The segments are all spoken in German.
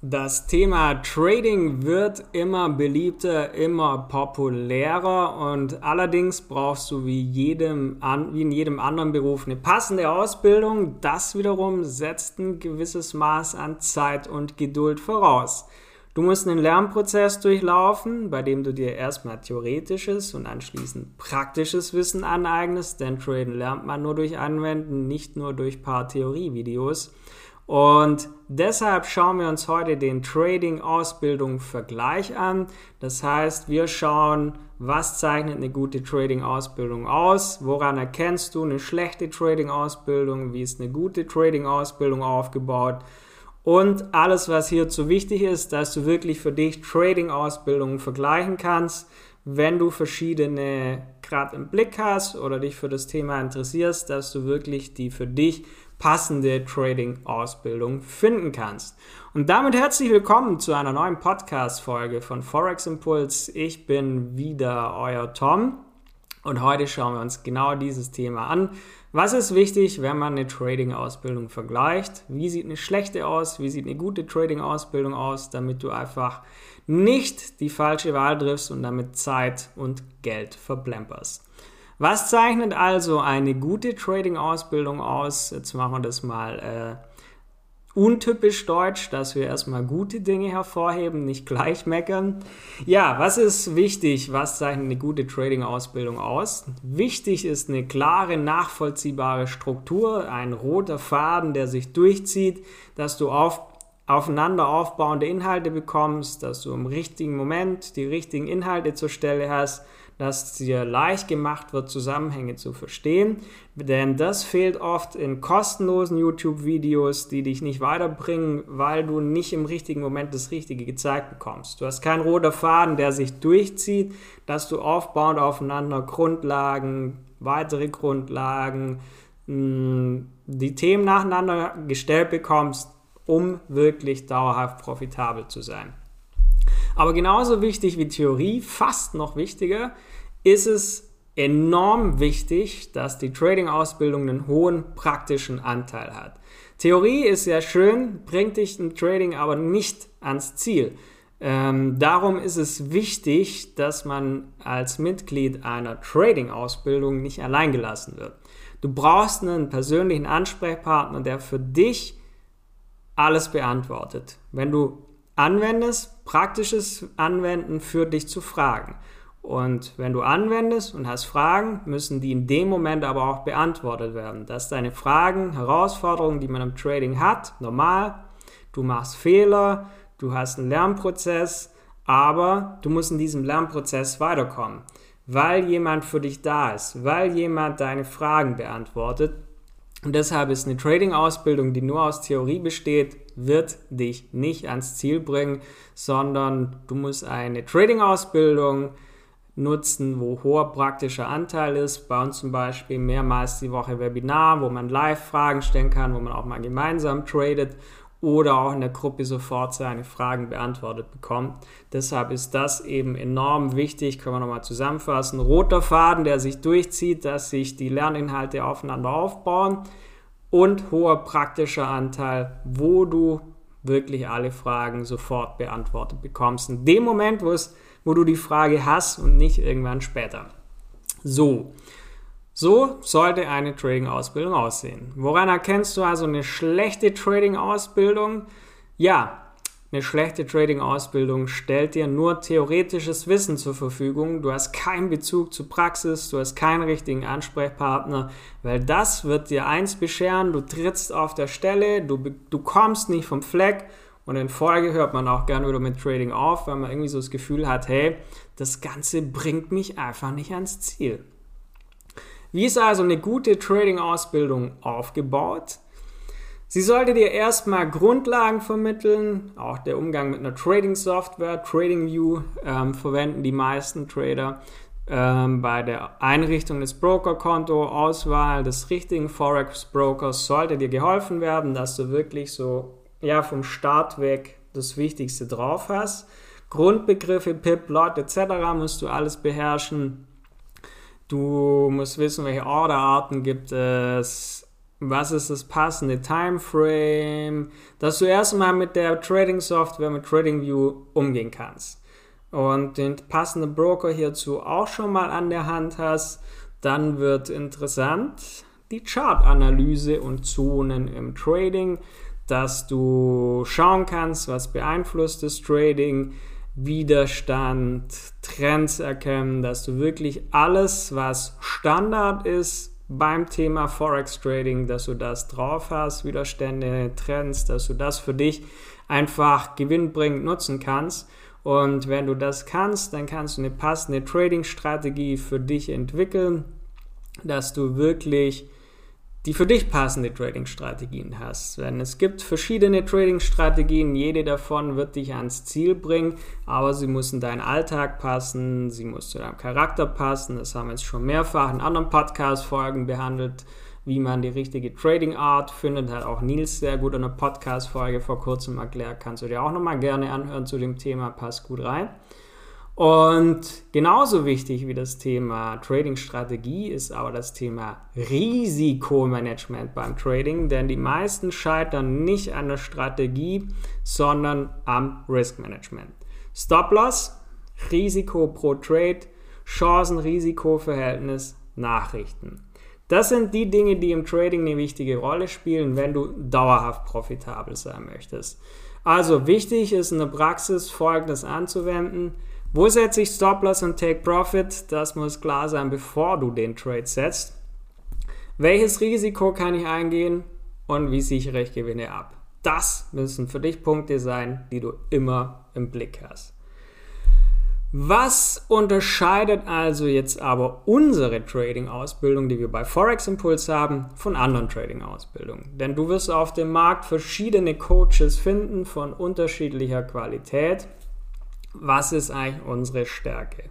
Das Thema Trading wird immer beliebter, immer populärer und allerdings brauchst du wie, jedem, wie in jedem anderen Beruf eine passende Ausbildung. Das wiederum setzt ein gewisses Maß an Zeit und Geduld voraus. Du musst einen Lernprozess durchlaufen, bei dem du dir erstmal theoretisches und anschließend praktisches Wissen aneignest, denn Traden lernt man nur durch Anwenden, nicht nur durch paar Theorievideos. Und deshalb schauen wir uns heute den Trading-Ausbildung-Vergleich an. Das heißt, wir schauen, was zeichnet eine gute Trading-Ausbildung aus, woran erkennst du eine schlechte Trading-Ausbildung, wie ist eine gute Trading-Ausbildung aufgebaut und alles, was hierzu wichtig ist, dass du wirklich für dich Trading-Ausbildungen vergleichen kannst. Wenn du verschiedene gerade im Blick hast oder dich für das Thema interessierst, dass du wirklich die für dich passende Trading-Ausbildung finden kannst. Und damit herzlich willkommen zu einer neuen Podcast-Folge von Forex Impulse. Ich bin wieder euer Tom und heute schauen wir uns genau dieses Thema an. Was ist wichtig, wenn man eine Trading-Ausbildung vergleicht? Wie sieht eine schlechte aus? Wie sieht eine gute Trading-Ausbildung aus, damit du einfach nicht die falsche Wahl triffst und damit Zeit und Geld verplemperst? Was zeichnet also eine gute Trading-Ausbildung aus? Jetzt machen wir das mal äh, untypisch deutsch, dass wir erstmal gute Dinge hervorheben, nicht gleich meckern. Ja, was ist wichtig? Was zeichnet eine gute Trading-Ausbildung aus? Wichtig ist eine klare, nachvollziehbare Struktur, ein roter Faden, der sich durchzieht, dass du auf aufeinander aufbauende Inhalte bekommst, dass du im richtigen Moment die richtigen Inhalte zur Stelle hast, dass dir leicht gemacht wird, Zusammenhänge zu verstehen. Denn das fehlt oft in kostenlosen YouTube-Videos, die dich nicht weiterbringen, weil du nicht im richtigen Moment das Richtige gezeigt bekommst. Du hast keinen roter Faden, der sich durchzieht, dass du aufbauend aufeinander Grundlagen, weitere Grundlagen, hm, die Themen nacheinander gestellt bekommst, um wirklich dauerhaft profitabel zu sein. Aber genauso wichtig wie Theorie, fast noch wichtiger, ist es enorm wichtig, dass die Trading-Ausbildung einen hohen praktischen Anteil hat. Theorie ist ja schön, bringt dich im Trading aber nicht ans Ziel. Ähm, darum ist es wichtig, dass man als Mitglied einer Trading-Ausbildung nicht allein gelassen wird. Du brauchst einen persönlichen Ansprechpartner, der für dich alles beantwortet. Wenn du anwendest, praktisches Anwenden führt dich zu Fragen. Und wenn du anwendest und hast Fragen, müssen die in dem Moment aber auch beantwortet werden. Dass deine Fragen, Herausforderungen, die man im Trading hat, normal. Du machst Fehler, du hast einen Lernprozess, aber du musst in diesem Lernprozess weiterkommen, weil jemand für dich da ist, weil jemand deine Fragen beantwortet. Und deshalb ist eine Trading-Ausbildung, die nur aus Theorie besteht, wird dich nicht ans Ziel bringen, sondern du musst eine Trading-Ausbildung nutzen, wo hoher praktischer Anteil ist. Bei uns zum Beispiel mehrmals die Woche Webinar, wo man live Fragen stellen kann, wo man auch mal gemeinsam tradet oder auch in der Gruppe sofort seine Fragen beantwortet bekommt. Deshalb ist das eben enorm wichtig, können wir nochmal zusammenfassen. Roter Faden, der sich durchzieht, dass sich die Lerninhalte aufeinander aufbauen und hoher praktischer Anteil, wo du wirklich alle Fragen sofort beantwortet bekommst. In dem Moment, wo, es, wo du die Frage hast und nicht irgendwann später. So, so sollte eine Trading-Ausbildung aussehen. Woran erkennst du also eine schlechte Trading-Ausbildung? Ja, eine schlechte Trading-Ausbildung stellt dir nur theoretisches Wissen zur Verfügung. Du hast keinen Bezug zur Praxis, du hast keinen richtigen Ansprechpartner, weil das wird dir eins bescheren, du trittst auf der Stelle, du, du kommst nicht vom Fleck und in Folge hört man auch gerne wieder mit Trading auf, weil man irgendwie so das Gefühl hat, hey, das Ganze bringt mich einfach nicht ans Ziel. Wie ist also eine gute Trading-Ausbildung aufgebaut? Sie sollte dir erstmal Grundlagen vermitteln, auch der Umgang mit einer Trading-Software, TradingView ähm, verwenden die meisten Trader. Ähm, bei der Einrichtung des Brokerkonto, Auswahl des richtigen Forex-Brokers sollte dir geholfen werden, dass du wirklich so ja, vom Start weg das Wichtigste drauf hast. Grundbegriffe, PIP, Lot etc. musst du alles beherrschen. Du musst wissen, welche Orderarten gibt es, was ist das passende Timeframe, dass du erstmal mit der Trading Software, mit TradingView umgehen kannst. Und den passenden Broker hierzu auch schon mal an der Hand hast, dann wird interessant die Chartanalyse und Zonen im Trading, dass du schauen kannst, was beeinflusst das Trading, Widerstand, Trends erkennen, dass du wirklich alles, was Standard ist beim Thema Forex Trading, dass du das drauf hast, Widerstände, Trends, dass du das für dich einfach gewinnbringend nutzen kannst. Und wenn du das kannst, dann kannst du eine passende Trading-Strategie für dich entwickeln, dass du wirklich die für dich passende Trading-Strategien hast. Denn es gibt verschiedene Trading-Strategien, jede davon wird dich ans Ziel bringen, aber sie müssen deinen Alltag passen, sie muss zu deinem Charakter passen. Das haben wir jetzt schon mehrfach in anderen Podcast-Folgen behandelt, wie man die richtige Trading-Art findet. Hat auch Nils sehr gut in einer Podcast-Folge vor kurzem erklärt. Kannst du dir auch nochmal gerne anhören zu dem Thema, passt gut rein. Und genauso wichtig wie das Thema Trading-Strategie ist aber das Thema Risikomanagement beim Trading, denn die meisten scheitern nicht an der Strategie, sondern am Risk-Management. Stop-Loss, Risiko pro Trade, Chancen-Risiko-Verhältnis, Nachrichten. Das sind die Dinge, die im Trading eine wichtige Rolle spielen, wenn du dauerhaft profitabel sein möchtest. Also wichtig ist in der Praxis folgendes anzuwenden. Wo setze ich Stop-Loss und Take Profit? Das muss klar sein, bevor du den Trade setzt. Welches Risiko kann ich eingehen und wie sichere ich Gewinne ab? Das müssen für dich Punkte sein, die du immer im Blick hast. Was unterscheidet also jetzt aber unsere Trading-Ausbildung, die wir bei Forex Impulse haben, von anderen Trading-Ausbildungen? Denn du wirst auf dem Markt verschiedene Coaches finden von unterschiedlicher Qualität was ist eigentlich unsere Stärke?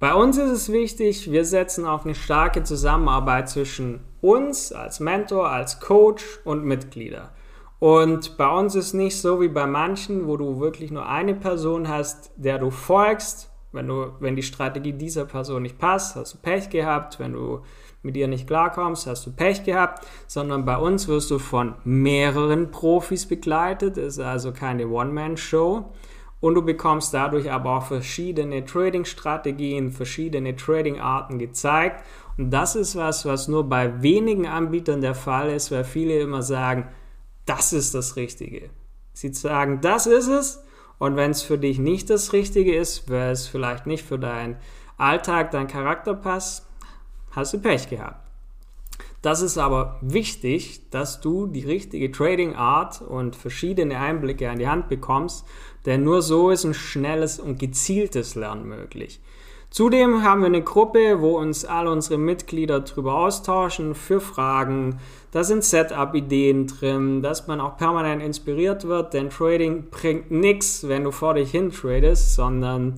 Bei uns ist es wichtig, wir setzen auf eine starke Zusammenarbeit zwischen uns als Mentor, als Coach und Mitglieder. Und bei uns ist nicht so wie bei manchen, wo du wirklich nur eine Person hast, der du folgst. Wenn, du, wenn die Strategie dieser Person nicht passt, hast du Pech gehabt. Wenn du mit ihr nicht klarkommst, hast du Pech gehabt. Sondern bei uns wirst du von mehreren Profis begleitet. Es ist also keine One-Man-Show und du bekommst dadurch aber auch verschiedene Trading-Strategien, verschiedene Trading-Arten gezeigt. Und das ist was, was nur bei wenigen Anbietern der Fall ist, weil viele immer sagen, das ist das Richtige. Sie sagen, das ist es. Und wenn es für dich nicht das Richtige ist, weil es vielleicht nicht für deinen Alltag, deinen Charakter passt, hast du Pech gehabt. Das ist aber wichtig, dass du die richtige Trading Art und verschiedene Einblicke an die Hand bekommst, denn nur so ist ein schnelles und gezieltes Lernen möglich. Zudem haben wir eine Gruppe, wo uns alle unsere Mitglieder darüber austauschen für Fragen. Da sind Setup-Ideen drin, dass man auch permanent inspiriert wird, denn Trading bringt nichts, wenn du vor dich hin tradest, sondern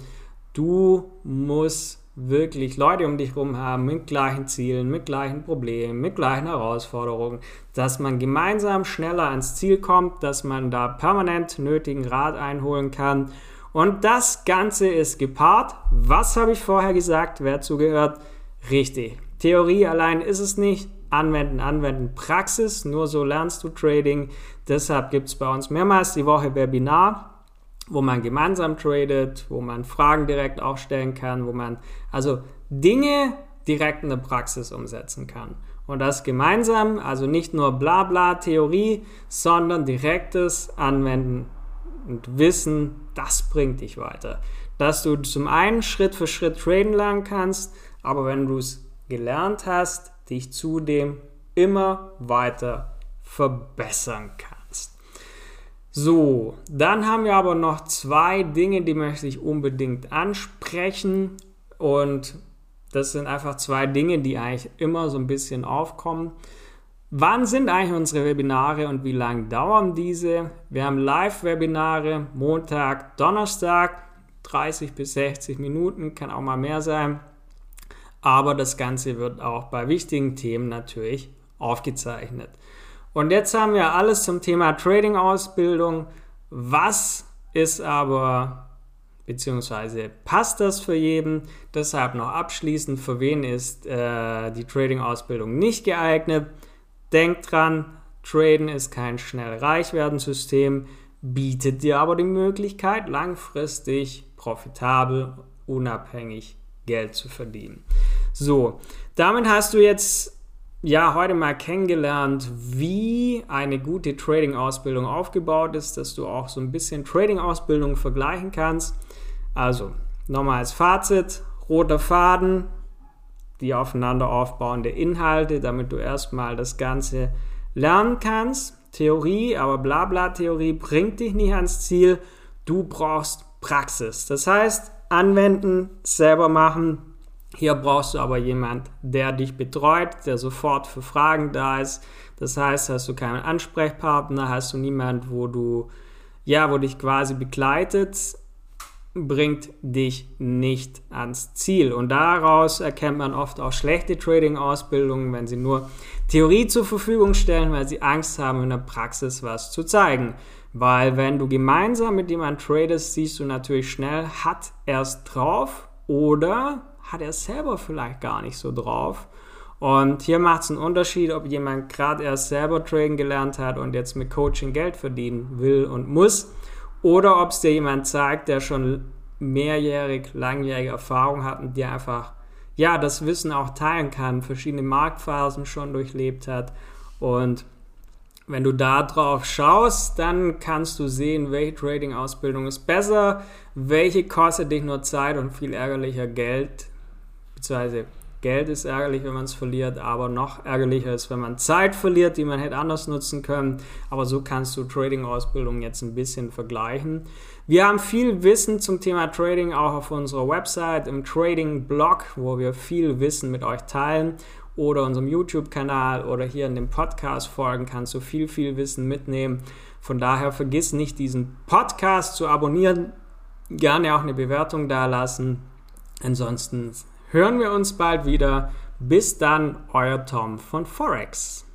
du musst wirklich Leute um dich herum haben mit gleichen Zielen, mit gleichen Problemen, mit gleichen Herausforderungen, dass man gemeinsam schneller ans Ziel kommt, dass man da permanent nötigen Rat einholen kann. Und das Ganze ist gepaart. Was habe ich vorher gesagt? Wer zugehört? Richtig. Theorie allein ist es nicht. Anwenden, anwenden, Praxis. Nur so lernst du Trading. Deshalb gibt es bei uns mehrmals die Woche Webinar wo man gemeinsam tradet, wo man Fragen direkt auch stellen kann, wo man also Dinge direkt in der Praxis umsetzen kann. Und das gemeinsam, also nicht nur Blabla Theorie, sondern direktes Anwenden und Wissen, das bringt dich weiter. Dass du zum einen Schritt für Schritt traden lernen kannst, aber wenn du es gelernt hast, dich zudem immer weiter verbessern kannst. So, dann haben wir aber noch zwei Dinge, die möchte ich unbedingt ansprechen. Und das sind einfach zwei Dinge, die eigentlich immer so ein bisschen aufkommen. Wann sind eigentlich unsere Webinare und wie lange dauern diese? Wir haben Live-Webinare Montag, Donnerstag, 30 bis 60 Minuten, kann auch mal mehr sein. Aber das Ganze wird auch bei wichtigen Themen natürlich aufgezeichnet. Und jetzt haben wir alles zum Thema Trading-Ausbildung. Was ist aber, beziehungsweise passt das für jeden? Deshalb noch abschließend, für wen ist äh, die Trading-Ausbildung nicht geeignet? Denk dran, Traden ist kein schnell reich werden System, bietet dir aber die Möglichkeit, langfristig profitabel, unabhängig Geld zu verdienen. So, damit hast du jetzt ja heute mal kennengelernt, wie eine gute Trading-Ausbildung aufgebaut ist, dass du auch so ein bisschen Trading-Ausbildung vergleichen kannst. Also, nochmal als Fazit, roter Faden, die aufeinander aufbauende Inhalte, damit du erstmal das Ganze lernen kannst. Theorie, aber Blabla-Theorie bringt dich nicht ans Ziel. Du brauchst Praxis. Das heißt, anwenden, selber machen. Hier brauchst du aber jemand, der dich betreut, der sofort für Fragen da ist. Das heißt, hast du keinen Ansprechpartner, hast du niemand, wo du ja, wo dich quasi begleitet, bringt dich nicht ans Ziel. Und daraus erkennt man oft auch schlechte Trading-Ausbildungen, wenn sie nur Theorie zur Verfügung stellen, weil sie Angst haben, in der Praxis was zu zeigen. Weil wenn du gemeinsam mit jemandem tradest, siehst du natürlich schnell, hat er es drauf oder hat er es selber vielleicht gar nicht so drauf. Und hier macht es einen Unterschied, ob jemand gerade erst selber traden gelernt hat und jetzt mit Coaching Geld verdienen will und muss oder ob es dir jemand zeigt, der schon mehrjährig, langjährige Erfahrung hat und dir einfach ja das Wissen auch teilen kann, verschiedene Marktphasen schon durchlebt hat und wenn du da drauf schaust, dann kannst du sehen, welche Trading-Ausbildung ist besser, welche kostet dich nur Zeit und viel ärgerlicher Geld, beziehungsweise Geld ist ärgerlich, wenn man es verliert, aber noch ärgerlicher ist, wenn man Zeit verliert, die man hätte anders nutzen können. Aber so kannst du Trading-Ausbildung jetzt ein bisschen vergleichen. Wir haben viel Wissen zum Thema Trading auch auf unserer Website, im Trading-Blog, wo wir viel Wissen mit euch teilen oder unserem YouTube-Kanal oder hier in den Podcast-Folgen kannst du viel, viel Wissen mitnehmen. Von daher vergiss nicht, diesen Podcast zu abonnieren, gerne auch eine Bewertung da lassen. Ansonsten hören wir uns bald wieder. Bis dann, euer Tom von Forex.